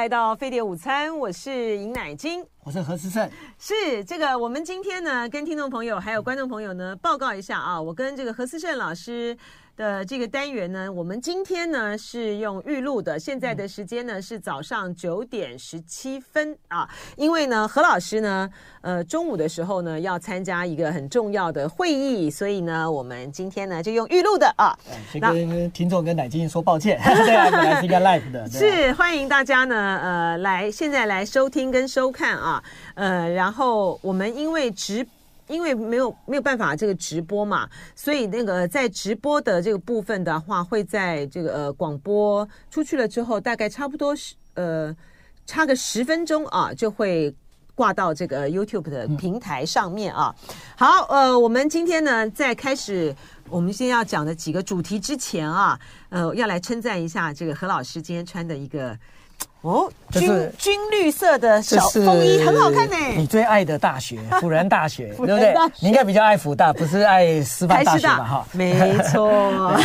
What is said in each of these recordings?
来到飞碟午餐，我是尹乃菁，我是何思胜。是这个，我们今天呢，跟听众朋友还有观众朋友呢，报告一下啊，我跟这个何思胜老师。的这个单元呢，我们今天呢是用预录的，现在的时间呢是早上九点十七分啊。因为呢，何老师呢，呃，中午的时候呢要参加一个很重要的会议，所以呢，我们今天呢就用预录的啊。先跟听众跟乃菁说抱歉，对啊，本来是一个 live 的。是欢迎大家呢，呃，来现在来收听跟收看啊，呃，然后我们因为直。因为没有没有办法这个直播嘛，所以那个在直播的这个部分的话，会在这个呃广播出去了之后，大概差不多是呃差个十分钟啊，就会挂到这个 YouTube 的平台上面啊。好，呃，我们今天呢在开始我们先要讲的几个主题之前啊，呃，要来称赞一下这个何老师今天穿的一个。哦，军军绿色的小风衣很好看呢。你最爱的大学，辅仁大学，对不对？你应该比较爱辅大，不是爱师范大学吧？哈，没错，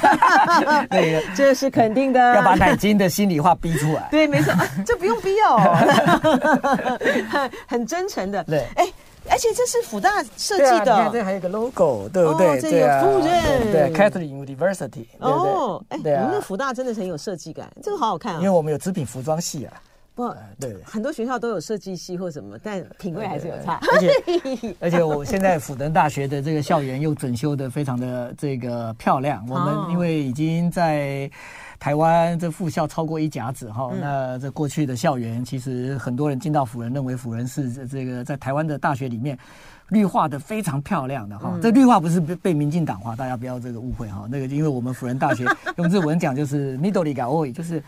对，这是肯定的。要把奶金的心里话逼出来。对，没错，这不用逼哦，很真诚的。对，哎。而且这是辅大设计的，你看这还有个 logo，对不对？这个夫人，对，Catholic University，哦，哎，我们的辅大真的是很有设计感，这个好好看啊。因为我们有织品服装系啊，不，对，很多学校都有设计系或什么，但品味还是有差。而且，而且我现在辅仁大学的这个校园又整修的非常的这个漂亮。我们因为已经在。台湾这复校超过一甲子哈，那这过去的校园，其实很多人进到辅仁，认为辅仁是这个在台湾的大学里面绿化的非常漂亮的哈。这绿化不是被被民进党化，大家不要这个误会哈。那个因为我们辅仁大学 用日文讲就是 “middle 里 g a o 就是。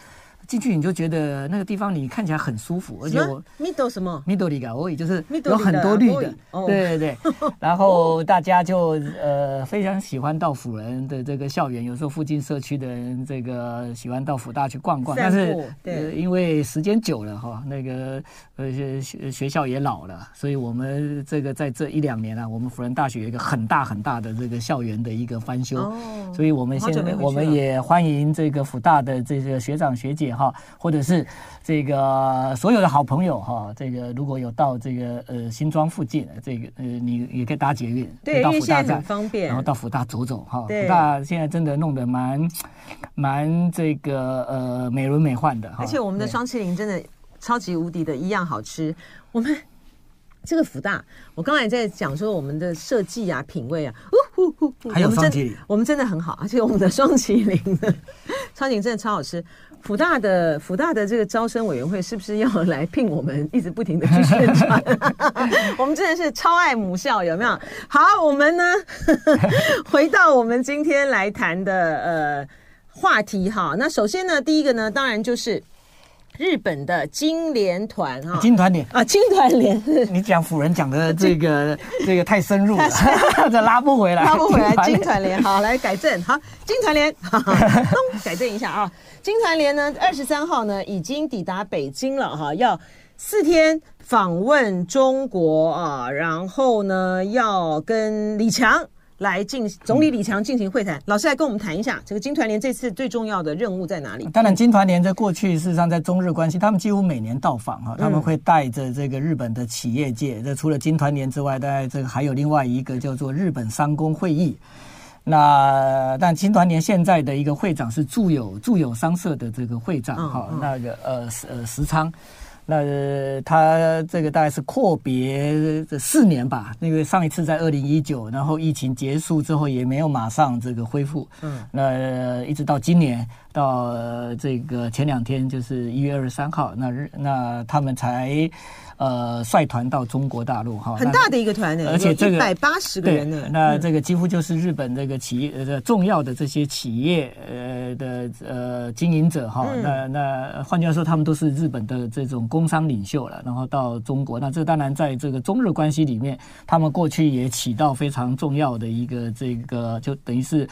进去你就觉得那个地方你看起来很舒服，而且我 middle 什么？middle 里我也就是有很多绿的，对对对，然后大家就呃非常喜欢到辅仁的这个校园，有时候附近社区的人这个喜欢到辅大去逛逛，但是呃因为时间久了哈，那个呃学学校也老了，所以我们这个在这一两年啊，我们辅仁大学有一个很大很大的这个校园的一个翻修，所以我们现在我们也欢迎这个辅大的这个学长学姐。哈，或者是这个所有的好朋友哈，这个如果有到这个呃新庄附近，这个呃你也可以搭捷运，对，到辅大站很方便，然后到福大走走哈。福大现在真的弄得蛮蛮这个呃美轮美奂的，而且我们的双麒麟真的超级无敌的一样好吃。我们这个福大，我刚才在讲说我们的设计啊、品味啊，呜呼呼，还有双淇淋，我们真的很好，而且我们的双麒麟的双淇淋真的超好吃。辅大的福大的这个招生委员会是不是要来聘我们，一直不停的去宣传？我们真的是超爱母校，有没有？好，我们呢 回到我们今天来谈的呃话题哈。那首先呢，第一个呢，当然就是。日本的金联团啊，金团联啊，金团联，你讲辅仁讲的这个这个太深入了，这拉不回来，拉不回来。金团联，好，来改正，好，金团联，咚，改正一下啊。金团联呢，二十三号呢已经抵达北京了哈，要四天访问中国啊，然后呢要跟李强。来进总理李强进行会谈，老师来跟我们谈一下这个金团联这次最重要的任务在哪里？当然，金团联在过去事实上在中日关系，他们几乎每年到访哈，他们会带着这个日本的企业界。这除了金团联之外，大概这个还有另外一个叫做日本商工会议。那但青团年现在的一个会长是住友住友商社的这个会长哈，那个呃呃石仓。那他这个大概是阔别这四年吧，那个上一次在二零一九，然后疫情结束之后也没有马上这个恢复，嗯，那一直到今年到这个前两天就是一月二十三号，那日那他们才。呃，率团到中国大陆哈，很大的一个团呢，而且这个一百八十个人呢，那这个几乎就是日本这个企业呃重要的这些企业呃的呃经营者哈，那那换句话说，他们都是日本的这种工商领袖了，然后到中国，那这当然在这个中日关系里面，他们过去也起到非常重要的一个这个，就等于是。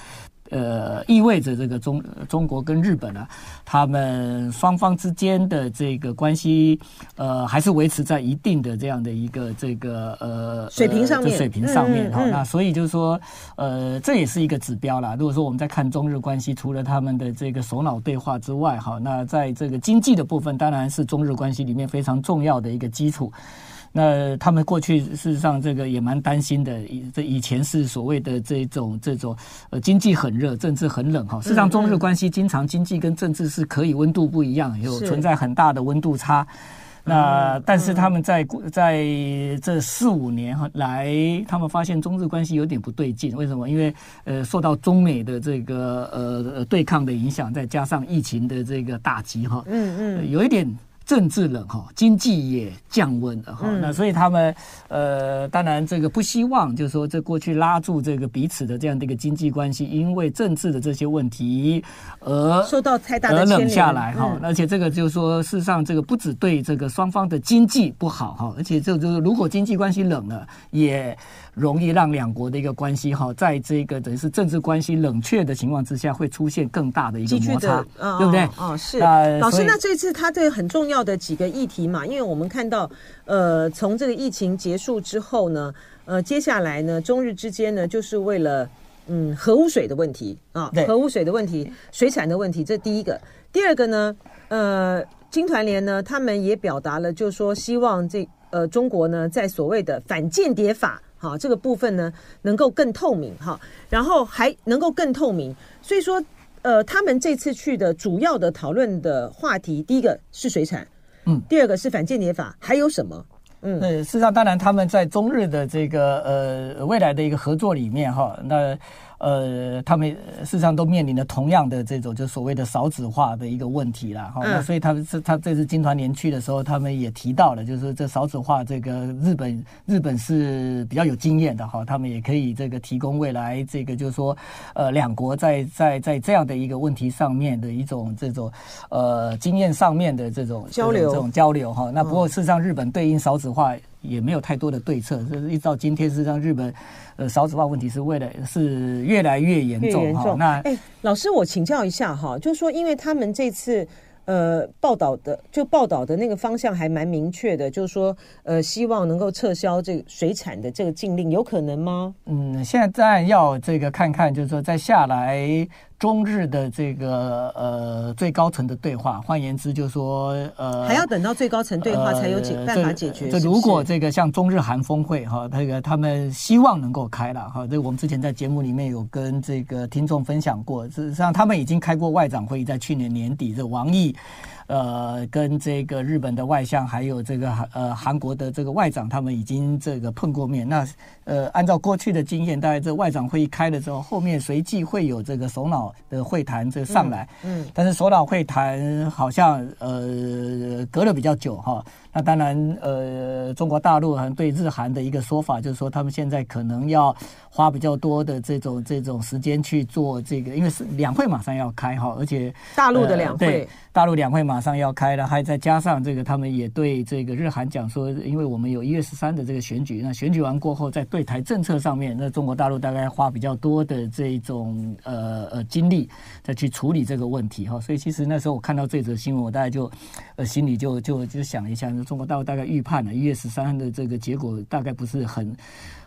呃，意味着这个中中国跟日本呢、啊，他们双方之间的这个关系，呃，还是维持在一定的这样的一个这个呃水平上面，水平上面哈、嗯嗯嗯。那所以就是说，呃，这也是一个指标啦。如果说我们在看中日关系，除了他们的这个首脑对话之外，哈，那在这个经济的部分，当然是中日关系里面非常重要的一个基础。那他们过去事实上这个也蛮担心的，以这以前是所谓的这种这种呃经济很热，政治很冷哈。事实上，中日关系经常经济跟政治是可以温度不一样，有存在很大的温度差。那但是他们在在这四五年来，他们发现中日关系有点不对劲。为什么？因为呃受到中美的这个呃对抗的影响，再加上疫情的这个打击哈，嗯嗯，有一点。政治冷哈，经济也降温了哈、嗯，那所以他们呃，当然这个不希望，就是说这过去拉住这个彼此的这样的一个经济关系，因为政治的这些问题而受到太大的而冷下来哈、嗯。而且这个就是说，事实上这个不只对这个双方的经济不好哈，而且这就是如果经济关系冷了，也容易让两国的一个关系哈，在这个等于是政治关系冷却的情况之下，会出现更大的一个摩擦，哦、对不对？哦，是。老师，那这次他这个很重要。的几个议题嘛，因为我们看到，呃，从这个疫情结束之后呢，呃，接下来呢，中日之间呢，就是为了嗯核污水的问题啊，核污水的问题、水产的问题，这第一个。第二个呢，呃，金团联呢，他们也表达了，就是说希望这呃中国呢，在所谓的反间谍法哈、啊、这个部分呢，能够更透明哈、啊，然后还能够更透明，所以说。呃，他们这次去的主要的讨论的话题，第一个是水产，嗯，第二个是反间谍法，还有什么？嗯，呃，事实上，当然他们在中日的这个呃未来的一个合作里面哈，那。呃，他们事实上都面临了同样的这种就所谓的少子化的一个问题啦。哈、嗯。那所以他们是他这次金团联去的时候，他们也提到了，就是这少子化这个日本日本是比较有经验的哈，他们也可以这个提供未来这个就是说呃两国在在在这样的一个问题上面的一种这种呃经验上面的这种交流这种交流哈。那不过事实上日本对应少子化。也没有太多的对策，就是一直到今天，是让日本呃少子化问题是为了是越来越严重哈。那哎，老师，我请教一下哈，就是说，因为他们这次呃报道的就报道的那个方向还蛮明确的，就是说呃希望能够撤销这个水产的这个禁令，有可能吗？嗯，现在要这个看看，就是说在下来。中日的这个呃最高层的对话，换言之就是说呃还要等到最高层对话才有解办法解决。这，这如果这个像中日韩峰会哈，那个他们希望能够开了哈，这我们之前在节目里面有跟这个听众分享过，事实上他们已经开过外长会议，在去年年底，这王毅。呃，跟这个日本的外相，还有这个呃韩国的这个外长，他们已经这个碰过面。那呃，按照过去的经验，大概这外长会议开了之后，后面随即会有这个首脑的会谈这上来。嗯。嗯，但是首脑会谈好像呃隔了比较久哈。那当然呃，中国大陆好像对日韩的一个说法就是说，他们现在可能要花比较多的这种这种时间去做这个，因为是两会马上要开哈，而且大陆的两会。呃对大陆两会马马上要开了，还再加上这个，他们也对这个日韩讲说，因为我们有一月十三的这个选举，那选举完过后，在对台政策上面，那中国大陆大概花比较多的这种呃呃精力再去处理这个问题哈。所以其实那时候我看到这则新闻，我大概就呃心里就就就想一下，中国大陆大概预判了一月十三的这个结果大概不是很。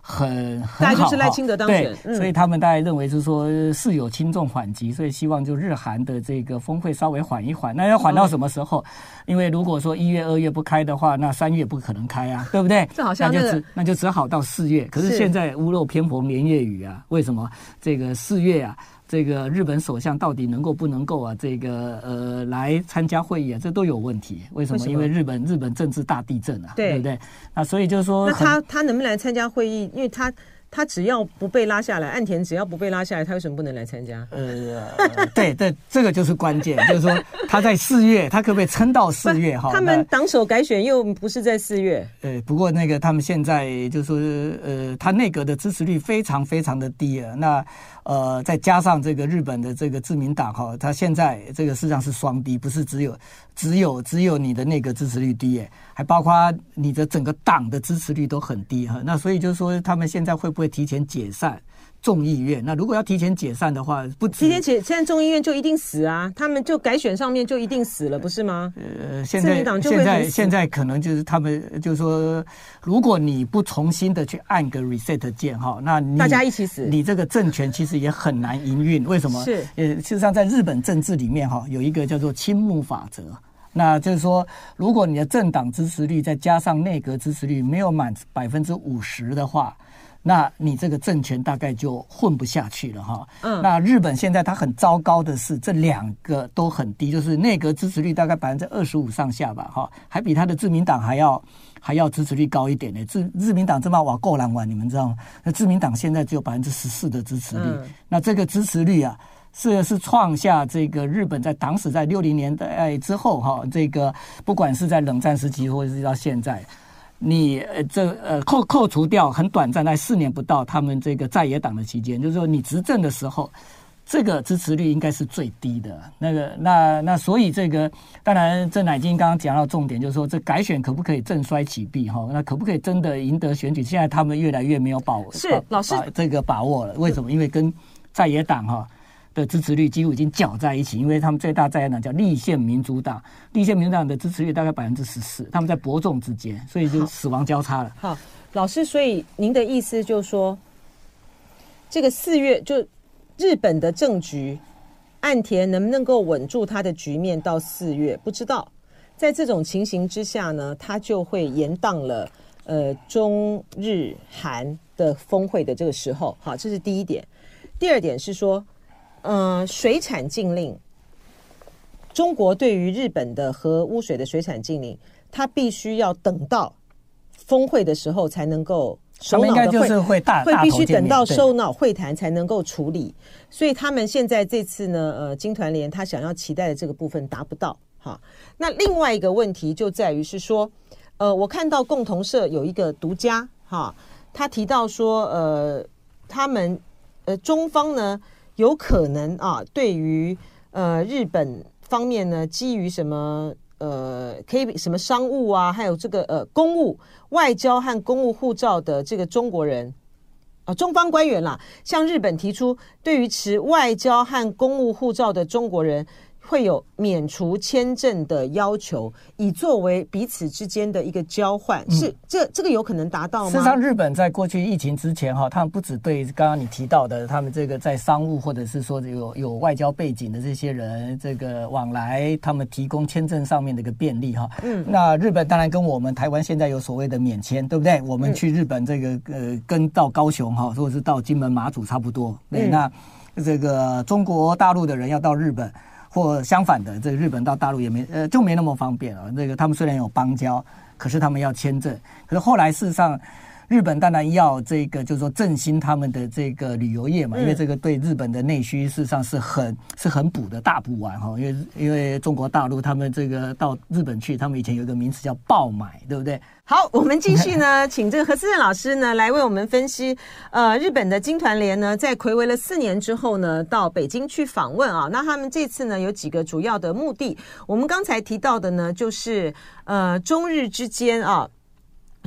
很很好，就是赖清德当选，对，所以他们大概认为是说事有轻重缓急，所以希望就日韩的这个峰会稍微缓一缓。那要缓到什么时候？因为如果说一月、二月不开的话，那三月不可能开啊，对不对？这好像那就只那就只好到四月。可是现在屋漏偏逢连夜雨啊，为什么这个四月啊？这个日本首相到底能够不能够啊？这个呃，来参加会议啊，这都有问题。为什么？为什么？因为日本日本政治大地震啊，对，对不对？那所以就是说，那他他能不能来参加会议？因为他。他只要不被拉下来，岸田只要不被拉下来，他为什么不能来参加？呃，对对，这个就是关键，就是说他在四月，他可不可以撑到四月？哈，他们党首改选又不是在四月。呃，不过那个他们现在就是说，呃，他内阁的支持率非常非常的低啊。那呃，再加上这个日本的这个自民党哈，他现在这个实际上是双低，不是只有只有只有你的那个支持率低耶，还包括你的整个党的支持率都很低哈。那所以就是说，他们现在会不会提前解散？众议院。那如果要提前解散的话，不提前解散众议院就一定死啊！他们就改选上面就一定死了，不是吗？呃，现在现在现在可能就是他们就是说，如果你不重新的去按个 reset 键哈，那你大家一起死，你这个政权其实也很难营运。为什么？是呃，事实上在日本政治里面哈，有一个叫做青木法则。那就是说，如果你的政党支持率再加上内阁支持率没有满百分之五十的话，那你这个政权大概就混不下去了哈。嗯。那日本现在它很糟糕的是，这两个都很低，就是内阁支持率大概百分之二十五上下吧，哈，还比他的自民党还要还要支持率高一点呢。自自民党这么瓦够难玩，你们知道吗？那自民党现在只有百分之十四的支持率，那这个支持率啊。是是创下这个日本在党史在六零年代之后哈，这个不管是在冷战时期或者是到现在，你呃这呃扣扣除掉很短暂在四年不到他们这个在野党的期间，就是说你执政的时候，这个支持率应该是最低的。那个那那所以这个当然郑乃金刚刚讲到重点，就是说这改选可不可以振衰起弊哈？那可不可以真的赢得选举？现在他们越来越没有把握，是老师这个把握了。为什么？因为跟在野党哈。的支持率几乎已经搅在一起，因为他们最大在野党叫立宪民主党，立宪民主党的支持率大概百分之十四，他们在伯仲之间，所以就死亡交叉了。好，好，老师，所以您的意思就是说，这个四月就日本的政局，岸田能不能够稳住他的局面到四月？不知道，在这种情形之下呢，他就会延宕了呃中日韩的峰会的这个时候。好，这是第一点。第二点是说。嗯、呃，水产禁令，中国对于日本的核污水的水产禁令，它必须要等到峰会的时候才能够首脑的会，会大会必须等到首脑会谈才能够处理。所以他们现在这次呢，呃，经团联他想要期待的这个部分达不到。哈，那另外一个问题就在于是说，呃，我看到共同社有一个独家哈，他提到说，呃，他们呃中方呢。有可能啊，对于呃日本方面呢，基于什么呃可以什么商务啊，还有这个呃公务外交和公务护照的这个中国人啊，中方官员啦，向日本提出，对于持外交和公务护照的中国人。会有免除签证的要求，以作为彼此之间的一个交换，嗯、是这这个有可能达到吗？事实上，日本在过去疫情之前哈，他们不只对刚刚你提到的，他们这个在商务或者是说有有外交背景的这些人，这个往来他们提供签证上面的一个便利哈。嗯，那日本当然跟我们台湾现在有所谓的免签，对不对？我们去日本这个呃，跟到高雄哈，或者是到金门马祖差不多。对，嗯、那这个中国大陆的人要到日本。或相反的，这个日本到大陆也没呃就没那么方便了。那个他们虽然有邦交，可是他们要签证。可是后来事实上，日本当然要这个就是说振兴他们的这个旅游业嘛，因为这个对日本的内需事实上是很是很补的大补丸哈。因为因为中国大陆他们这个到日本去，他们以前有一个名词叫爆买，对不对？好，我们继续呢，请这个何思正老师呢来为我们分析。呃，日本的金团联呢，在魁违了四年之后呢，到北京去访问啊。那他们这次呢，有几个主要的目的。我们刚才提到的呢，就是呃，中日之间啊，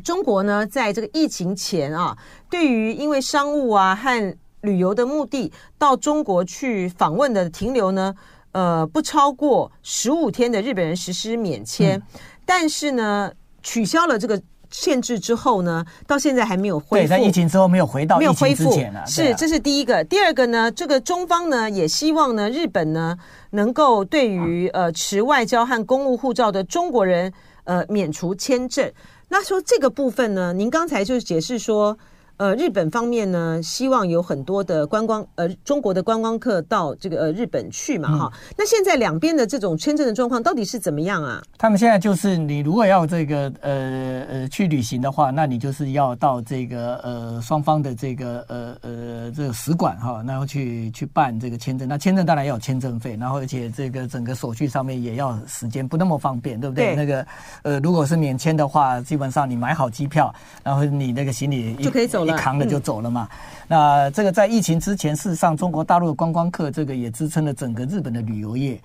中国呢，在这个疫情前啊，对于因为商务啊和旅游的目的到中国去访问的停留呢，呃，不超过十五天的日本人实施免签，嗯、但是呢。取消了这个限制之后呢，到现在还没有恢复。对，在疫情之后没有回到疫情之前了。是，这是第一个。第二个呢，这个中方呢也希望呢，日本呢能够对于呃持外交和公务护照的中国人呃免除签证。那说这个部分呢，您刚才就是解释说。呃，日本方面呢，希望有很多的观光，呃，中国的观光客到这个呃日本去嘛，哈、嗯。那现在两边的这种签证的状况到底是怎么样啊？他们现在就是，你如果要这个呃呃去旅行的话，那你就是要到这个呃双方的这个呃呃这个使馆哈，然后去去办这个签证。那签证当然要有签证费，然后而且这个整个手续上面也要时间，不那么方便，对不对？对那个呃，如果是免签的话，基本上你买好机票，然后你那个行李就可以走。一扛着就走了嘛。嗯、那这个在疫情之前，事实上中国大陆的观光客这个也支撑了整个日本的旅游业。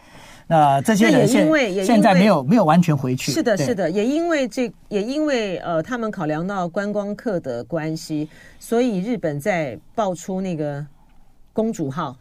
那这些人现因为现在没有没有完全回去。是的，是的，也因为这也因为呃，他们考量到观光客的关系，所以日本在爆出那个公主号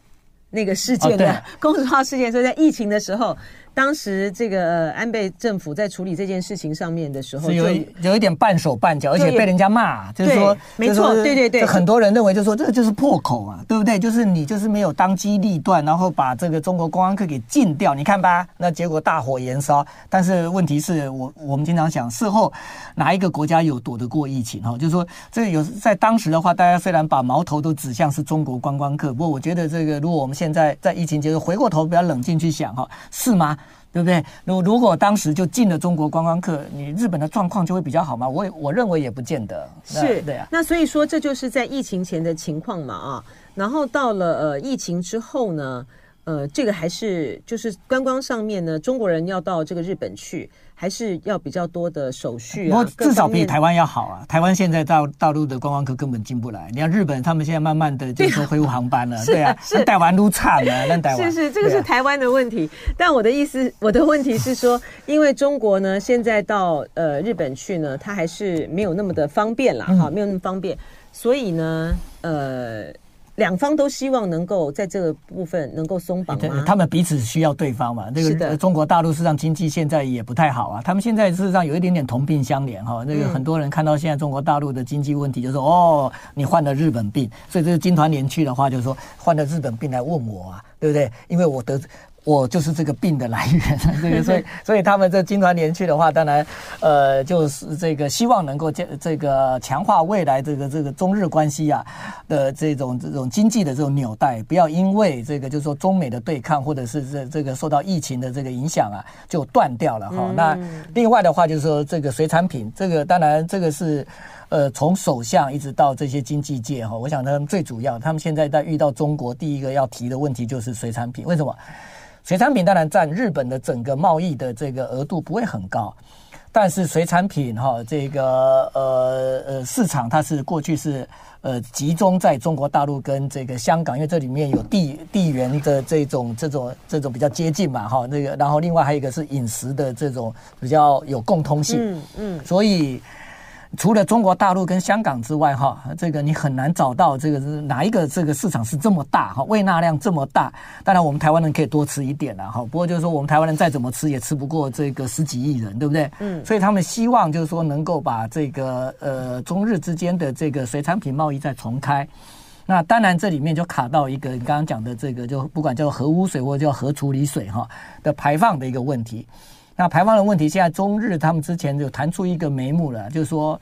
那个事件的、哦、公主号事件，所以在疫情的时候。当时这个安倍政府在处理这件事情上面的时候，有有一点半手半脚，而且被人家骂，就是说，没错，对对对，很多人认为就是说，这个就是破口啊，对不对？就是你就是没有当机立断，然后把这个中国观光客给禁掉，你看吧，那结果大火延烧。但是问题是我我们经常想，事后哪一个国家有躲得过疫情？哈，就是说，这有在当时的话，大家虽然把矛头都指向是中国观光客，不过我觉得这个如果我们现在在疫情结束，回过头比较冷静去想，哈，是吗？对不对？如如果当时就进了中国观光客，你日本的状况就会比较好吗？我我认为也不见得。是，对啊。那所以说，这就是在疫情前的情况嘛啊。然后到了呃疫情之后呢，呃，这个还是就是观光上面呢，中国人要到这个日本去。还是要比较多的手续啊，至少比台湾要好啊。台湾现在到大陆的观光客根本进不来。你看日本，他们现在慢慢的就说恢复航班了，对啊，是台湾都惨了，那台湾是是这个是台湾的问题。但我的意思，我的问题是说，因为中国呢，现在到呃日本去呢，它还是没有那么的方便了哈，没有那么方便，所以呢，呃。两方都希望能够在这个部分能够松绑吗？他们彼此需要对方嘛。那个中国大陆事实上经济现在也不太好啊。他们现在事实上有一点点同病相怜哈。那个很多人看到现在中国大陆的经济问题，就说哦，你患了日本病。所以这个金团联去的话，就是说患了日本病来问我啊，对不对？因为我得。我就是这个病的来源，这个所以 所以他们这经团联去的话，当然，呃，就是这个希望能够这这个强化未来这个这个中日关系啊的这种这种经济的这种纽带，不要因为这个就是说中美的对抗或者是这这个受到疫情的这个影响啊就断掉了哈。那另外的话就是说这个水产品，这个当然这个是呃从首相一直到这些经济界哈，我想他们最主要，他们现在在遇到中国第一个要提的问题就是水产品，为什么？水产品当然占日本的整个贸易的这个额度不会很高，但是水产品哈这个呃呃市场它是过去是呃集中在中国大陆跟这个香港，因为这里面有地地缘的这种这种这种比较接近嘛哈那个，然后另外还有一个是饮食的这种比较有共通性，嗯嗯，所以。除了中国大陆跟香港之外，哈，这个你很难找到这个是哪一个这个市场是这么大哈，胃纳量这么大。当然，我们台湾人可以多吃一点了哈。不过就是说，我们台湾人再怎么吃也吃不过这个十几亿人，对不对？嗯。所以他们希望就是说能够把这个呃中日之间的这个水产品贸易再重开。那当然这里面就卡到一个你刚刚讲的这个，就不管叫核污水或者叫核处理水哈的排放的一个问题。那排放的问题，现在中日他们之前就谈出一个眉目了，就是说，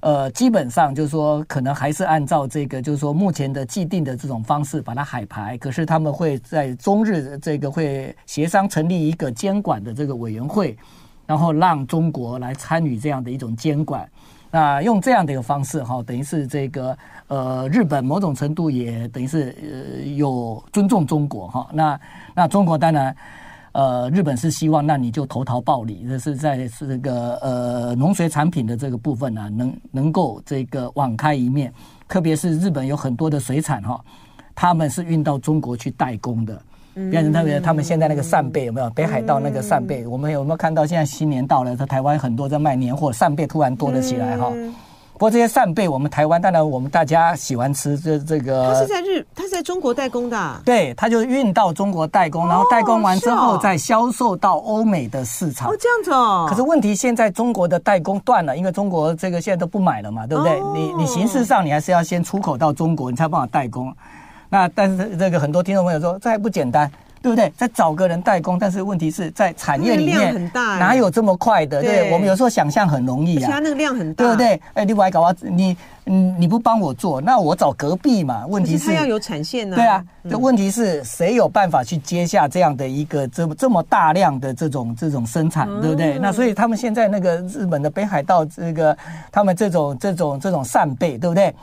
呃，基本上就是说，可能还是按照这个，就是说目前的既定的这种方式把它海排。可是他们会在中日这个会协商成立一个监管的这个委员会，然后让中国来参与这样的一种监管。那用这样的一个方式哈，等于是这个呃，日本某种程度也等于是呃有尊重中国哈。那那中国当然。呃，日本是希望，那你就投桃报李，这是在这个呃农水产品的这个部分呢、啊，能能够这个网开一面。特别是日本有很多的水产哈，他们是运到中国去代工的，变成特别他们现在那个扇贝有没有？北海道那个扇贝，我们有没有看到？现在新年到了，在台湾很多在卖年货，扇贝突然多了起来哈。不过这些扇贝，我们台湾当然我们大家喜欢吃这这个。它是在日，它是在中国代工的、啊。对，它就运到中国代工，然后代工完之后再销售到欧美的市场。哦，这样子哦。可是问题现在中国的代工断了，因为中国这个现在都不买了嘛，对不对？哦、你你形式上你还是要先出口到中国，你才有办法代工。那但是这个很多听众朋友说，这还不简单。对不对？再找个人代工，但是问题是在产业里面哪有这么快的？对，我们有时候想象很容易啊，它那个量很大，对不对？哎，另外还搞啊？你嗯，你不帮我做，那我找隔壁嘛？问题是，它要有产线呢。对啊，这问题是谁有办法去接下这样的一个这么这么大量的这种这种生产，对不对？那所以他们现在那个日本的北海道这个他们这种这种这种扇贝，对不对？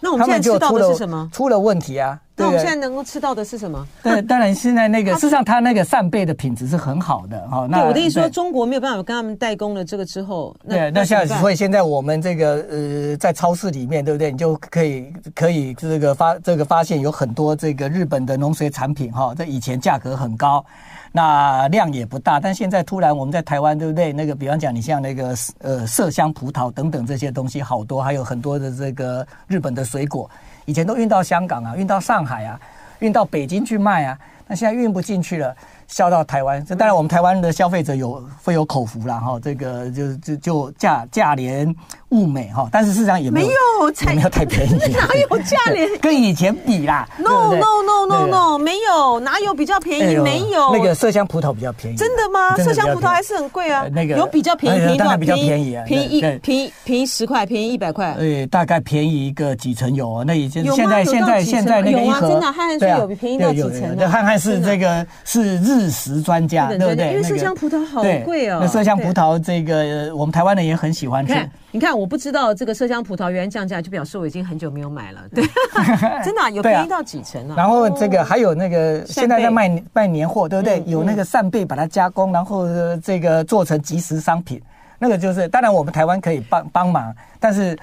那我们现在吃到的是什么？出了问题啊！那我们现在能够吃到的是什么？对，当然现在那个，事实上它那个扇贝的品质是很好的哈。那我的意思说，中国没有办法跟他们代工了这个之后，对，那现在所以现在我们这个呃，在超市里面，对不对？你就可以可以这个发这个发现有很多这个日本的农水产品哈，这以前价格很高。那量也不大。但现在突然我们在台湾，对不对？那个比方讲，你像那个呃麝香葡萄等等这些东西好多，还有很多的这个日本的水果，以前都运到香港啊，运到上海啊，运到北京去卖啊，那现在运不进去了。销到台湾，这当然我们台湾的消费者有会有口福了哈，这个就就就价价廉物美哈，但是事实上也没有，没有，没有太便宜，哪有价廉？跟以前比啦？No no no no no，没有，哪有比较便宜？没有，那个麝香葡萄比较便宜，真的吗？麝香葡萄还是很贵啊，那个有比较便宜，便宜比较便宜啊，便宜一便宜便宜十块，便宜一百块，对，大概便宜一个几成有，那已经现在现在现在那个一盒，真的汉汉是有便宜到几成的，汉汉是这个是日食专家。对不对？因为麝香葡萄好贵哦。那麝香葡萄这个，我们台湾人也很喜欢吃。你看，我不知道这个麝香葡萄原来降价，就表示我已经很久没有买了。对，真的有便宜到几成啊？然后这个还有那个现在在卖卖年货，对不对？有那个扇贝把它加工，然后这个做成即食商品，那个就是当然我们台湾可以帮帮忙，但是。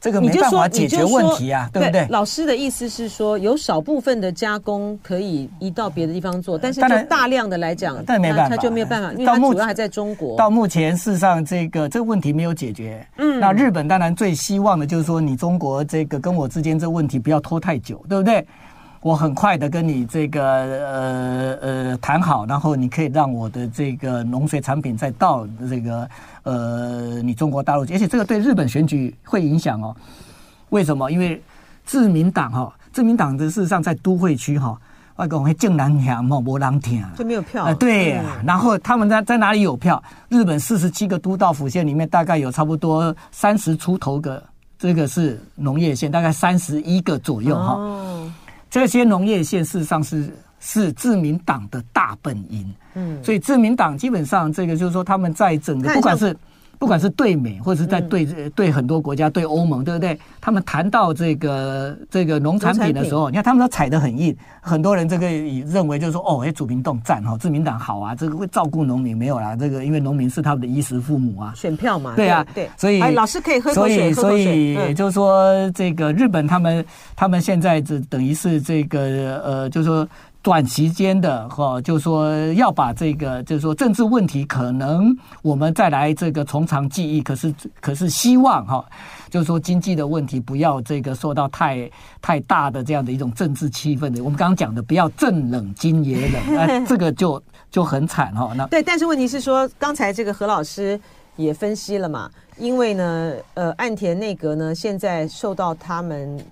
这个没办法解决问题啊，对不对？老师的意思是说，有少部分的加工可以移到别的地方做，但是就大量的来讲，但没办法，他就没有办法，因为它主要还在中国。到目前，事实上这个这个问题没有解决。嗯，那日本当然最希望的就是说，你中国这个跟我之间这个问题不要拖太久，对不对？我很快的跟你这个呃呃谈好，然后你可以让我的这个农水产品再到这个呃你中国大陆，而且这个对日本选举会影响哦。为什么？因为自民党哈、哦，自民党的事实上在都会区哈、哦，外公会正南响莫波浪听就没有票、呃。对、啊，嗯、然后他们在在哪里有票？日本四十七个都道府县里面，大概有差不多三十出头个，这个是农业县，大概三十一个左右哈。哦这些农业县事实上是是自民党的大本营，嗯，所以自民党基本上这个就是说他们在整个不管是。不管是对美，或者是在对对很多国家、对欧盟，对不对？他们谈到这个这个农产品的时候，你看他们都踩得很硬。很多人这个认为就是说，哦，哎，主民动赞哈，自民党好啊，这个会照顾农民，没有啦，这个因为农民是他们的衣食父母啊，选票嘛，对啊，对，所以老师可以喝口水，所以所以就是说，这个日本他们他们现在这等于是这个呃，就是说。短时间的哈，就是说要把这个，就是说政治问题，可能我们再来这个从长计议。可是，可是希望哈，就是说经济的问题不要这个受到太太大的这样的一种政治气氛的。我们刚刚讲的，不要政冷金也冷，那 这个就就很惨哈。那对，但是问题是说，刚才这个何老师也分析了嘛，因为呢，呃，岸田内阁呢现在受到他们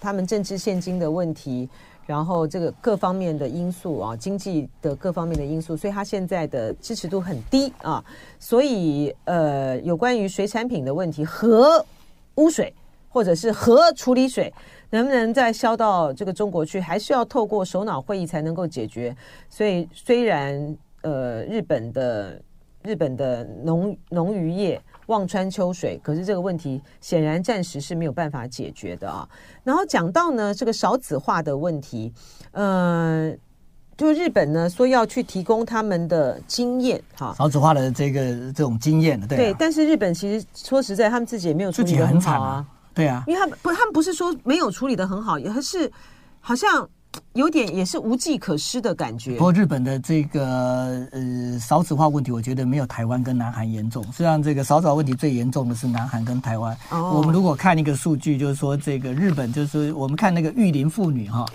他们政治现金的问题。然后这个各方面的因素啊，经济的各方面的因素，所以他现在的支持度很低啊。所以呃，有关于水产品的问题，核污水或者是核处理水能不能再销到这个中国去，还是要透过首脑会议才能够解决。所以虽然呃，日本的日本的农农渔业。望穿秋水，可是这个问题显然暂时是没有办法解决的啊。然后讲到呢，这个少子化的问题，呃，就日本呢说要去提供他们的经验哈，少子化的这个这种经验，对、啊、对。但是日本其实说实在，他们自己也没有处理得很好啊，对啊，因为他们不，他们不是说没有处理的很好，而是好像。有点也是无计可施的感觉。不过日本的这个呃少子化问题，我觉得没有台湾跟南韩严重。实际上，这个少子化问题最严重的是南韩跟台湾。哦。我们如果看一个数据，就是说这个日本就是我们看那个育龄妇女哈。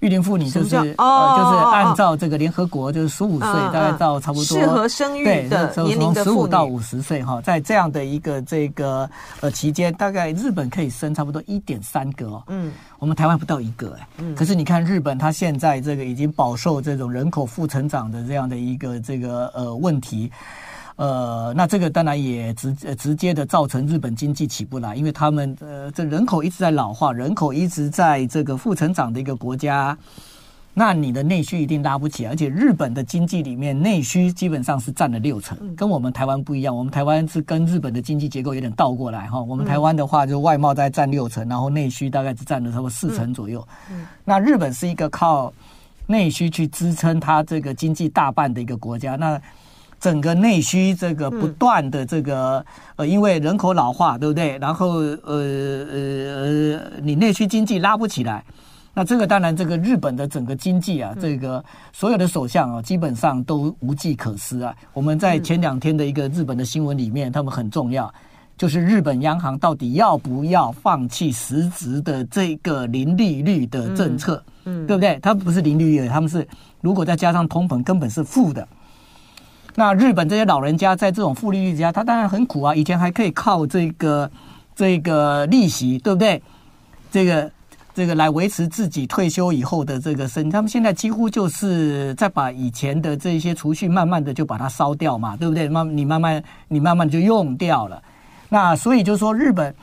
育龄妇女就是呃，就是按照这个联合国，就是十五岁大概到差不多适合生育的年龄十五到五十岁哈，在这样的一个这个呃期间，大概日本可以生差不多一点三个哦。嗯，我们台湾不到一个哎。嗯。可是你看日本，它现在这个已经饱受这种人口负成长的这样的一个这个呃问题。呃，那这个当然也直直接的造成日本经济起不来，因为他们呃这人口一直在老化，人口一直在这个负成长的一个国家，那你的内需一定拉不起来，而且日本的经济里面内需基本上是占了六成，跟我们台湾不一样，我们台湾是跟日本的经济结构有点倒过来哈，我们台湾的话就外贸在占六成，然后内需大概只占了差不多四成左右，那日本是一个靠内需去支撑它这个经济大半的一个国家，那。整个内需这个不断的这个呃，因为人口老化，对不对？然后呃呃呃，你内需经济拉不起来，那这个当然，这个日本的整个经济啊，这个所有的首相啊，基本上都无计可施啊。我们在前两天的一个日本的新闻里面，他们很重要，就是日本央行到底要不要放弃实质的这个零利率的政策，嗯，对不对？它不是零利率，他们是如果再加上通膨，根本是负的。那日本这些老人家在这种负利率之下，他当然很苦啊。以前还可以靠这个这个利息，对不对？这个。这个来维持自己退休以后的这个生，他们现在几乎就是在把以前的这些储蓄慢慢的就把它烧掉嘛，对不对？慢你慢慢你慢慢就用掉了。那所以就是说，日本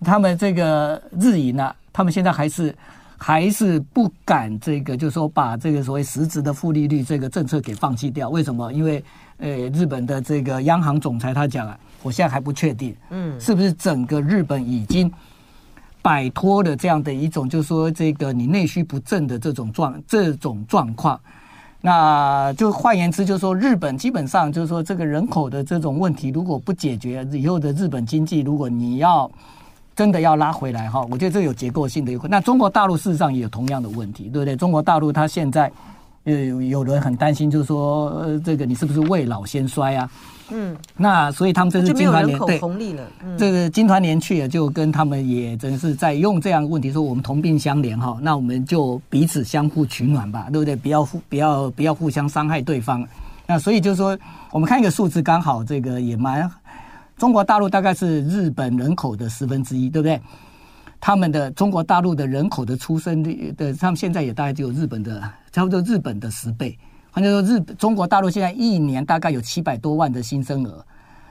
他们这个日银呢，他们现在还是还是不敢这个，就是说把这个所谓实质的负利率这个政策给放弃掉。为什么？因为呃，日本的这个央行总裁他讲啊，我现在还不确定，嗯，是不是整个日本已经。摆脱了这样的一种，就是说，这个你内需不振的这种状这种状况，那就换言之，就是说，日本基本上就是说，这个人口的这种问题如果不解决，以后的日本经济，如果你要真的要拉回来哈，我觉得这有结构性的一个。那中国大陆事实上也有同样的问题，对不对？中国大陆它现在呃，有人很担心，就是说，呃，这个你是不是未老先衰啊？嗯，那所以他们这是金团联对，嗯、这个金团联去也就跟他们也真是在用这样的问题说，我们同病相怜哈，那我们就彼此相互取暖吧，对不对？不要互不要不要互相伤害对方。那所以就是说，我们看一个数字，刚好这个也蛮，中国大陆大概是日本人口的十分之一，对不对？他们的中国大陆的人口的出生率的，他们现在也大概只有日本的差不多日本的十倍。换句话说，日中国大陆现在一年大概有七百多万的新生儿。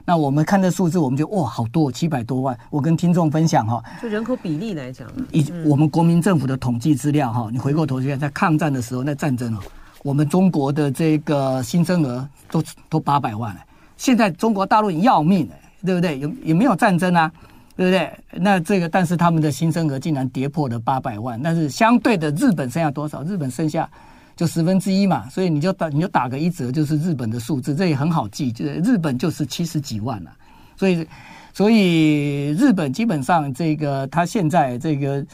那我们看这数字，我们就哇，好多七百多万。我跟听众分享哈，就人口比例来讲，以我们国民政府的统计资料哈，你回过头去看，在抗战的时候，那战争哦，我们中国的这个新生儿都都八百万了。现在中国大陆要命，对不对？有有没有战争啊？对不对？那这个，但是他们的新生儿竟然跌破了八百万，但是相对的，日本剩下多少？日本剩下。就十分之一嘛，所以你就打你就打个一折，就是日本的数字，这也很好记。就是日本就是七十几万了，所以所以日本基本上这个他现在这个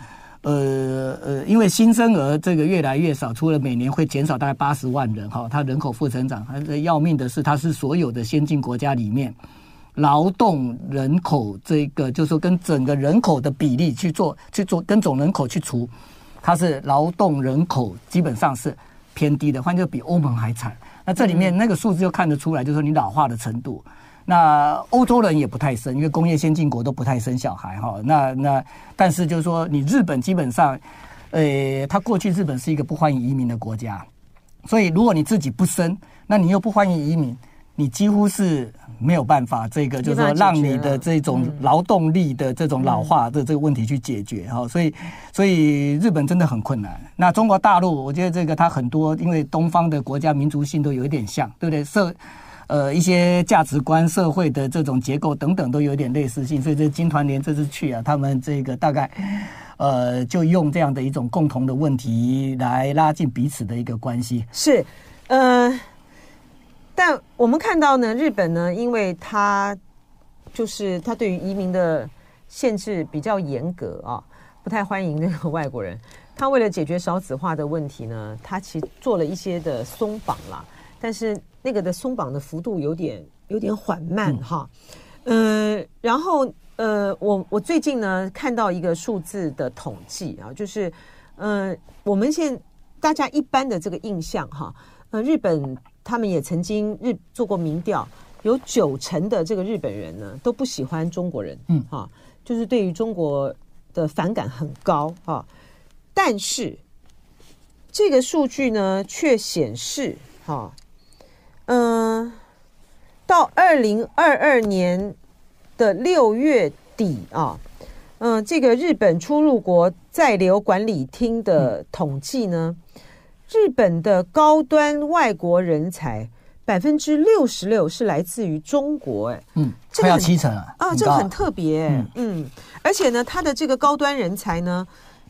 呃呃，因为新生儿这个越来越少，除了每年会减少大概八十万人哈，它人口负成长，它要命的是它是所有的先进国家里面劳动人口这个就是说跟整个人口的比例去做去做跟总人口去除，它是劳动人口基本上是。偏低的，换就比欧盟还惨。那这里面那个数字就看得出来，就是说你老化的程度。那欧洲人也不太生，因为工业先进国都不太生小孩哈。那那但是就是说，你日本基本上，呃，他过去日本是一个不欢迎移民的国家，所以如果你自己不生，那你又不欢迎移民。你几乎是没有办法，这个就是说，让你的这种劳动力的这种老化的这个问题去解决哈，所以，所以日本真的很困难。那中国大陆，我觉得这个它很多，因为东方的国家民族性都有一点像，对不对？社呃一些价值观、社会的这种结构等等都有点类似性，所以这金团联这次去啊，他们这个大概呃就用这样的一种共同的问题来拉近彼此的一个关系。是，呃。但我们看到呢，日本呢，因为它就是它对于移民的限制比较严格啊，不太欢迎那个外国人。他为了解决少子化的问题呢，他其实做了一些的松绑啦，但是那个的松绑的幅度有点有点缓慢哈。嗯、呃，然后呃，我我最近呢看到一个数字的统计啊，就是呃，我们现大家一般的这个印象哈，呃，日本。他们也曾经日做过民调，有九成的这个日本人呢都不喜欢中国人，嗯，哈，就是对于中国的反感很高啊。但是这个数据呢却显示，哈，嗯，到二零二二年的六月底啊，嗯，这个日本出入国在留管理厅的统计呢。日本的高端外国人才百分之六十六是来自于中国，哎，嗯，快要七成了啊，这个很特别，嗯，嗯，而且呢，他的这个高端人才呢，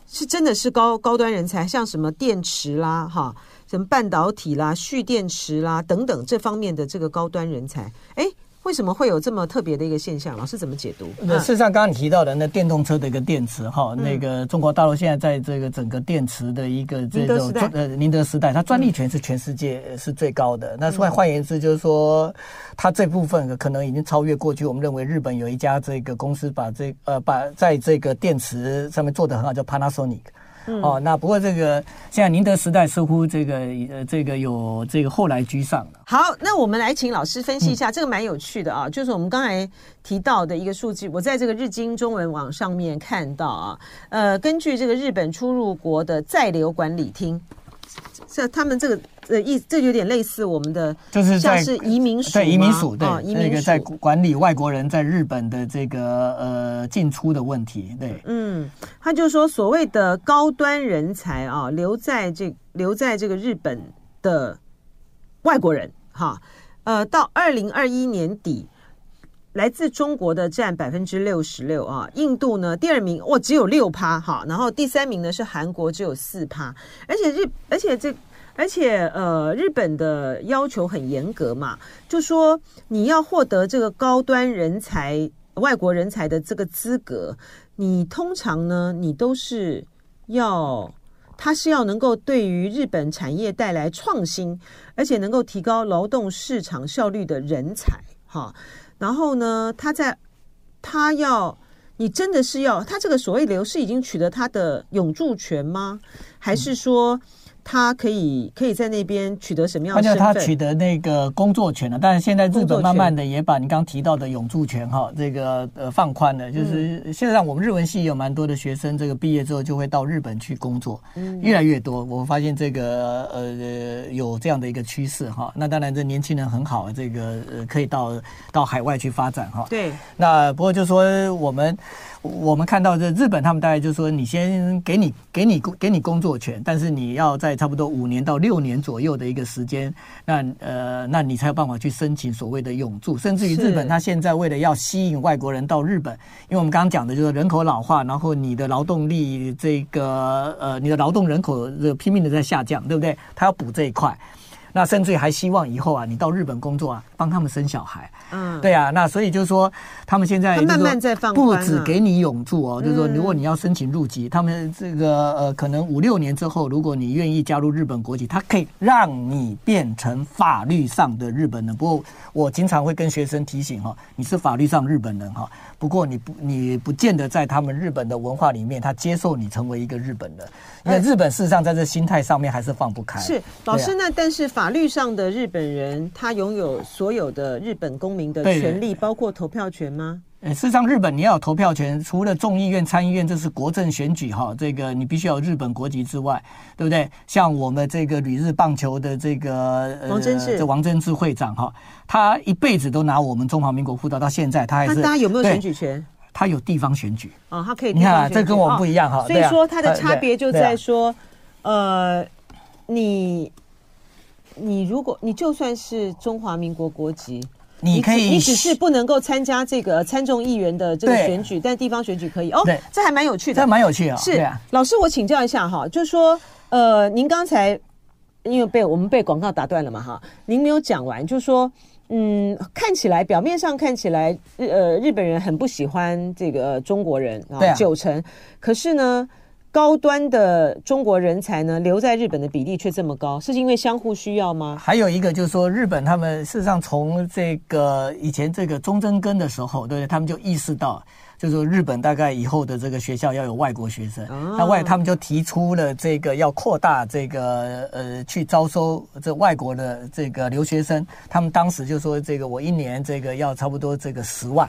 是真的是高高端人才，像什么电池啦，哈，什么半导体啦、蓄电池啦等等这方面的这个高端人才，哎，为什么会有这么特别的一个现象？老师怎么解读？那事实上，刚刚你提到的那电动车的一个电池哈，嗯、那个中国大陆现在在这个整个电池的一个这种呃宁德时代，它专利权是全世界是最高的。嗯、那换换言之，就是说它这部分可能已经超越过去。我们认为日本有一家这个公司把这呃把在这个电池上面做的很好，叫 Panasonic。嗯、哦，那不过这个现在宁德时代似乎这个呃这个有这个后来居上了。好，那我们来请老师分析一下，嗯、这个蛮有趣的啊，就是我们刚才提到的一个数据，我在这个日经中文网上面看到啊，呃，根据这个日本出入国的在留管理厅。这他们这个呃意，这有点类似我们的，就是像是移民署，对移民署，对，哦、移民署。那个在管理外国人在日本的这个呃进出的问题，对，嗯，他就说所谓的高端人才啊，留在这留在这个日本的外国人，哈，呃，到二零二一年底。来自中国的占百分之六十六啊，印度呢第二名，哇，只有六趴哈，然后第三名呢是韩国，只有四趴，而且日，而且这，而且呃，日本的要求很严格嘛，就说你要获得这个高端人才、外国人才的这个资格，你通常呢，你都是要，他是要能够对于日本产业带来创新，而且能够提高劳动市场效率的人才，哈。然后呢，他在，他要，你真的是要他这个所谓流失已经取得他的永住权吗？还是说？他可以可以在那边取得什么样的身份？他取得那个工作权了，但是现在日本慢慢的也把你刚刚提到的永住权哈，这个呃放宽了，就是现在我们日文系有蛮多的学生，这个毕业之后就会到日本去工作，越来越多。我发现这个呃有这样的一个趋势哈。那当然这年轻人很好，这个呃可以到到海外去发展哈。对。那不过就说我们。我们看到这日本，他们大概就是说，你先给你给你给你工作权，但是你要在差不多五年到六年左右的一个时间，那呃，那你才有办法去申请所谓的永住。甚至于日本，他现在为了要吸引外国人到日本，因为我们刚刚讲的就是人口老化，然后你的劳动力这个呃，你的劳动人口这拼命的在下降，对不对？他要补这一块。那甚至于还希望以后啊，你到日本工作啊，帮他们生小孩。嗯，对啊。那所以就是说，他们现在慢慢在放宽，不止给你永住哦，就是说，如果你要申请入籍，他们这个呃，可能五六年之后，如果你愿意加入日本国籍，他可以让你变成法律上的日本人。不过我经常会跟学生提醒哈，你是法律上日本人哈，不过你不你不见得在他们日本的文化里面，他接受你成为一个日本人。因为日本事实上在这心态上面还是放不开。是老师，那但是法律上的日本人，他拥有所有的日本公民的权利，包括投票权吗？呃，事实上，日本你要有投票权，除了众议院、参议院，这是国政选举哈，这个你必须要有日本国籍之外，对不对？像我们这个旅日棒球的这个王贞治，这王贞治会长哈，他一辈子都拿我们中华民国护照，到现在他还是。那大家有没有选举权？他有地方选举哦，他可以。你看啊，这跟我们不一样哈。所以说，它的差别就在说，呃，你你如果你就算是中华民国国籍，你可以，你只是不能够参加这个参众议员的这个选举，但地方选举可以哦。对，这还蛮有趣的，这蛮有趣啊。是老师，我请教一下哈，就是说，呃，您刚才因为被我们被广告打断了嘛哈，您没有讲完，就是说。嗯，看起来表面上看起来日呃日本人很不喜欢这个中国人啊，九成。可是呢，高端的中国人才呢留在日本的比例却这么高，是因为相互需要吗？还有一个就是说，日本他们事实上从这个以前这个中曾根的时候，对不对？他们就意识到。就是说日本大概以后的这个学校要有外国学生，那外他们就提出了这个要扩大这个呃去招收这外国的这个留学生，他们当时就说这个我一年这个要差不多这个十万，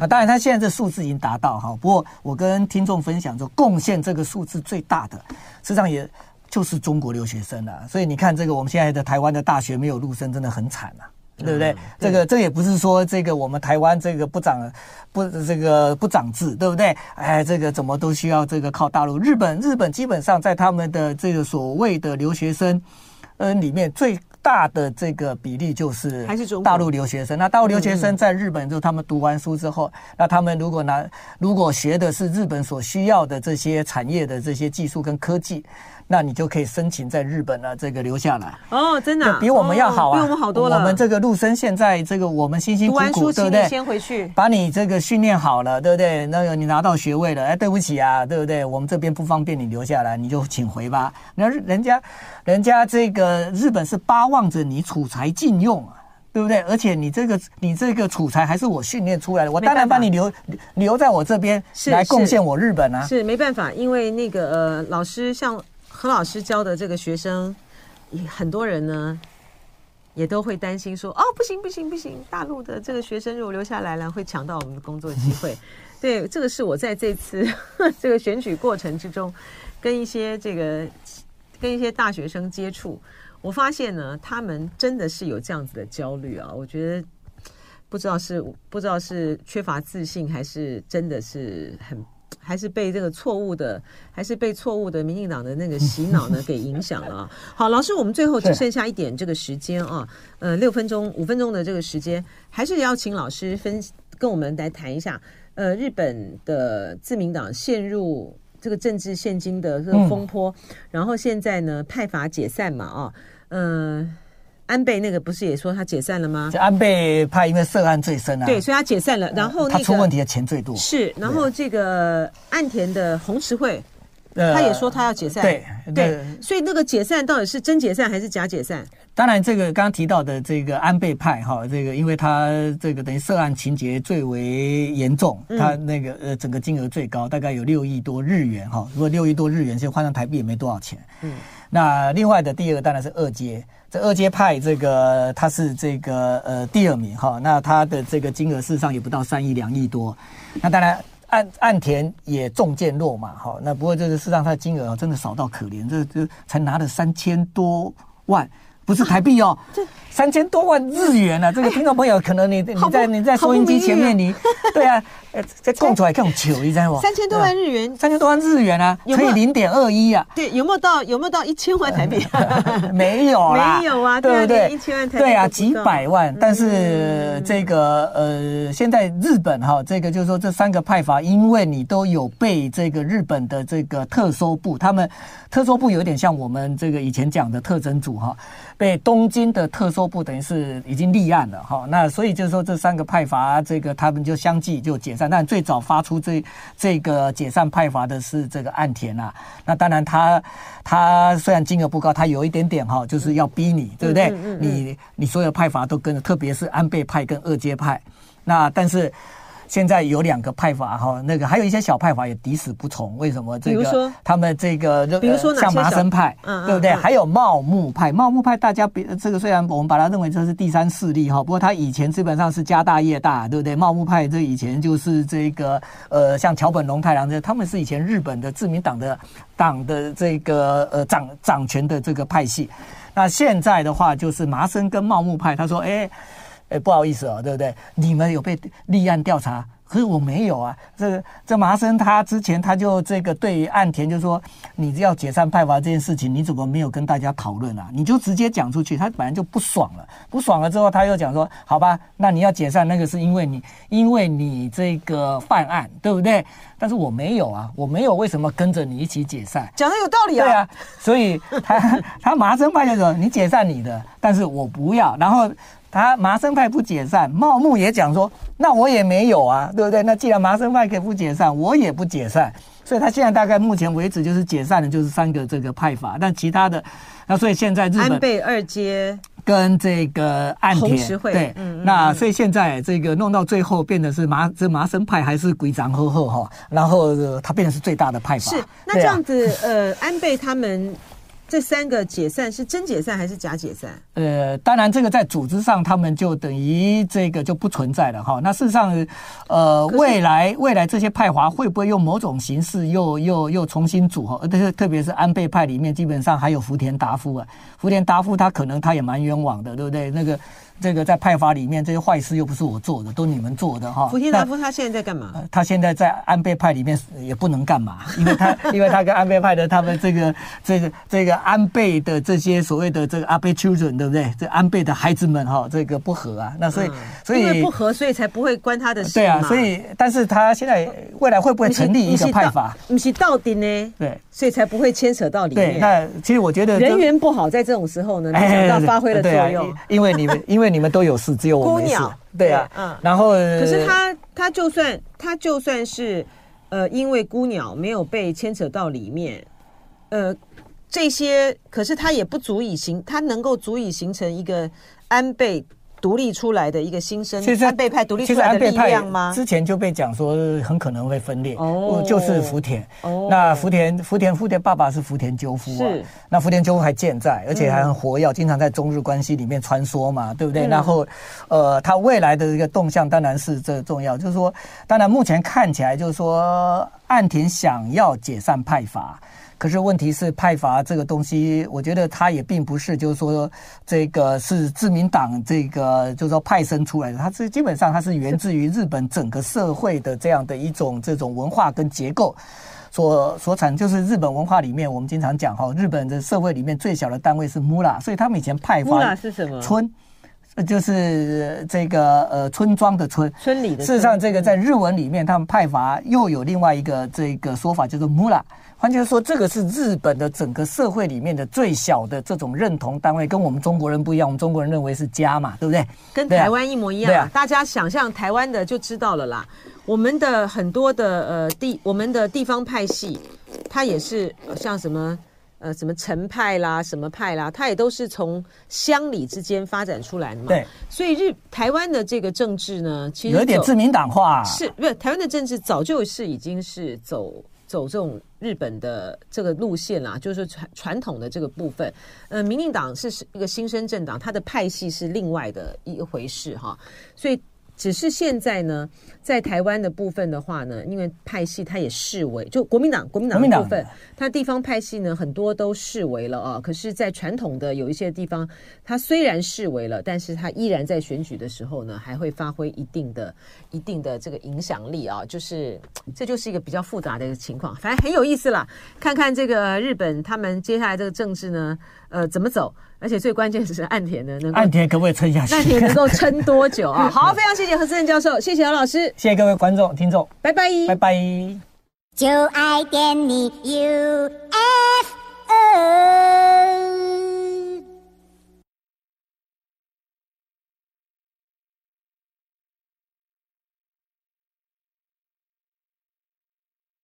啊，当然他现在这数字已经达到哈，不过我跟听众分享说，贡献这个数字最大的，实际上也就是中国留学生啊，所以你看这个我们现在的台湾的大学没有陆生，真的很惨啊。对不对？这个这也不是说这个我们台湾这个不长不这个不长智，对不对？哎，这个怎么都需要这个靠大陆。日本日本基本上在他们的这个所谓的留学生，嗯，里面最大的这个比例就是还是大陆留学生。那大陆留学生在日本之后，他们读完书之后，那他们如果拿如果学的是日本所需要的这些产业的这些技术跟科技。那你就可以申请在日本呢，这个留下来哦，真的、啊、比我们要好啊，比我们好多了。我们这个陆生现在这个我们辛辛苦苦，对不对？先回去，把你这个训练好了，对不对？那个你拿到学位了，哎，对不起啊，对不对？我们这边不方便你留下来，你就请回吧。那人家，人家这个日本是巴望着你储才禁用啊，对不对？而且你这个你这个储才还是我训练出来的，我当然把你留留在我这边来贡献我日本啊。是，是没办法，因为那个呃老师像。何老师教的这个学生，很多人呢也都会担心说：“哦，不行不行不行，大陆的这个学生如果留下来了，会抢到我们的工作机会。”对，这个是我在这次 这个选举过程之中，跟一些这个跟一些大学生接触，我发现呢，他们真的是有这样子的焦虑啊。我觉得不知道是不知道是缺乏自信，还是真的是很。还是被这个错误的，还是被错误的民进党的那个洗脑呢给影响了。好，老师，我们最后只剩下一点这个时间啊，呃，六分钟、五分钟的这个时间，还是要请老师分跟我们来谈一下。呃，日本的自民党陷入这个政治现金的这个风波，嗯、然后现在呢派阀解散嘛啊，嗯、呃。安倍那个不是也说他解散了吗？安倍派因为涉案最深啊，对，所以他解散了。然后、那个、他出问题的钱最多。是，然后这个岸田的红池会，他也说他要解散。对对，对，所以那个解散到底是真解散还是假解散？当然，这个刚刚提到的这个安倍派哈，这个因为他这个等于涉案情节最为严重，他那个呃整个金额最高，大概有六亿多日元哈。如果六亿多日元，现在换成台币也没多少钱。嗯。那另外的第二个当然是二阶，这二阶派这个他是这个呃第二名哈，那他的这个金额事实上也不到三亿两亿多，那当然岸岸田也中箭落马哈，那不过这个事实上他的金额真的少到可怜，这这才拿了三千多万，不是台币哦。啊三千多万日元啊！这个听众朋友，可能你你在你在收音机前面，你 对啊，再供出来更久，你知道吗？三千多万日元，三千多万日元啊，乘以零点二一啊。对，有没有到有没有到一千万台币？没有啦，没有啊，对不对？一千万台币，对啊，几百万。但是这个呃，现在日本哈，这个就是说这三个派阀，因为你都有被这个日本的这个特搜部，他们特搜部有点像我们这个以前讲的特征组哈，被东京的特搜。部等于是已经立案了哈，那所以就是说这三个派阀，这个他们就相继就解散。但最早发出这这个解散派阀的是这个岸田啊。那当然他他虽然金额不高，他有一点点哈，就是要逼你，对不对？你你所有派阀都跟着，特别是安倍派跟二阶派。那但是。现在有两个派法哈，那个还有一些小派法也抵死不从。为什么？这个他们这个，比如说像麻生派，对不对？还有茂木派，茂木派大家别这个虽然我们把它认为这是第三势力哈，不过他以前基本上是家大业大，对不对？茂木派这以前就是这个呃，像桥本龙太郎这，他们是以前日本的自民党的党的这个呃掌掌权的这个派系。那现在的话就是麻生跟茂木派，他说哎。哎，不好意思哦，对不对？你们有被立案调查，可是我没有啊。这这麻生他之前他就这个对于岸田就说，你要解散派阀这件事情，你怎么没有跟大家讨论啊？你就直接讲出去，他本来就不爽了，不爽了之后他又讲说，好吧，那你要解散那个是因为你因为你这个犯案，对不对？但是我没有啊，我没有为什么跟着你一起解散？讲的有道理啊。对啊，所以他 他麻生派就说，你解散你的，但是我不要，然后。他麻生派不解散，茂木也讲说，那我也没有啊，对不对？那既然麻生派可以不解散，我也不解散，所以他现在大概目前为止就是解散的，就是三个这个派法，但其他的，那所以现在日本安倍二阶跟这个岸田对，嗯，那所以现在这个弄到最后变得是麻这麻生派还是鬼长呵呵哈，然后他变成是最大的派阀。是，那这样子，呃，安倍他们。这三个解散是真解散还是假解散？呃，当然，这个在组织上他们就等于这个就不存在了哈。那事实上，呃，未来未来这些派华会不会用某种形式又又又重新组合？而且特别是安倍派里面，基本上还有福田达夫啊。福田达夫他可能他也蛮冤枉的，对不对？那个这个在派发里面这些坏事又不是我做的，都你们做的哈。福田达夫他现在在干嘛？他现在在安倍派里面也不能干嘛，因为他因为他跟安倍派的他们这个这个这个安倍的这些所谓的这个安倍 children 对不对？这安倍的孩子们哈，这个不和啊，那所以、嗯、所以因为不和，所以才不会关他的事。对啊，所以但是他现在未来会不会成立一个派法？不是到底呢？对，所以才不会牵扯到里面。对，那其实我觉得人缘不好，在这种时候呢，没想到发挥了作用。因为你们 因为你们都有事，只有我没事。对啊，嗯。然后，可是他他就算他就算是呃，因为孤鸟没有被牵扯到里面，呃，这些可是他也不足以形，他能够足以形成一个安倍。独立出来的一个新生，安倍派独立出来的力量吗？之前就被讲说很可能会分裂，哦，就是福田。哦，那福田福田福田爸爸是福田赳夫啊，是。那福田赳夫还健在，而且还很活跃，经常在中日关系里面穿梭嘛，对不对？然后，呃，他未来的一个动向当然是这重要，就是说，当然目前看起来就是说，岸田想要解散派阀。可是问题是派阀这个东西，我觉得它也并不是，就是说这个是自民党这个就是说派生出来的，它是基本上它是源自于日本整个社会的这样的一种这种文化跟结构所所产，就是日本文化里面我们经常讲哈，日本的社会里面最小的单位是 mura，所以他们以前派阀是什么？村，就是这个呃村庄的村，村里的。事实上，这个在日文里面，他们派阀又有另外一个这个说法，叫做 mura。换句话说，这个是日本的整个社会里面的最小的这种认同单位，跟我们中国人不一样。我们中国人认为是家嘛，对不对？跟台湾一模一样。大家想象台湾的就知道了啦。我们的很多的呃地，我们的地方派系，它也是像什么呃什么陈派啦、什么派啦，它也都是从乡里之间发展出来的嘛。对。所以日台湾的这个政治呢，其实有点自民党化。是，不是台湾的政治早就是已经是走。走这种日本的这个路线啦，就是传传统的这个部分。呃，民进党是一个新生政党，它的派系是另外的一回事哈，所以。只是现在呢，在台湾的部分的话呢，因为派系它也视为，就国民党国民党的部分，它地方派系呢很多都视为了啊。可是，在传统的有一些地方，它虽然视为了，但是它依然在选举的时候呢，还会发挥一定的、一定的这个影响力啊。就是这就是一个比较复杂的一个情况，反正很有意思啦。看看这个日本他们接下来这个政治呢，呃，怎么走？而且最关键只是岸田的那个，岸田可不可以撑下去？岸田能够撑多久啊？好，非常谢谢何思仁教授，谢谢何老师，谢谢各位观众听众，拜拜拜拜。就爱点你，u f o。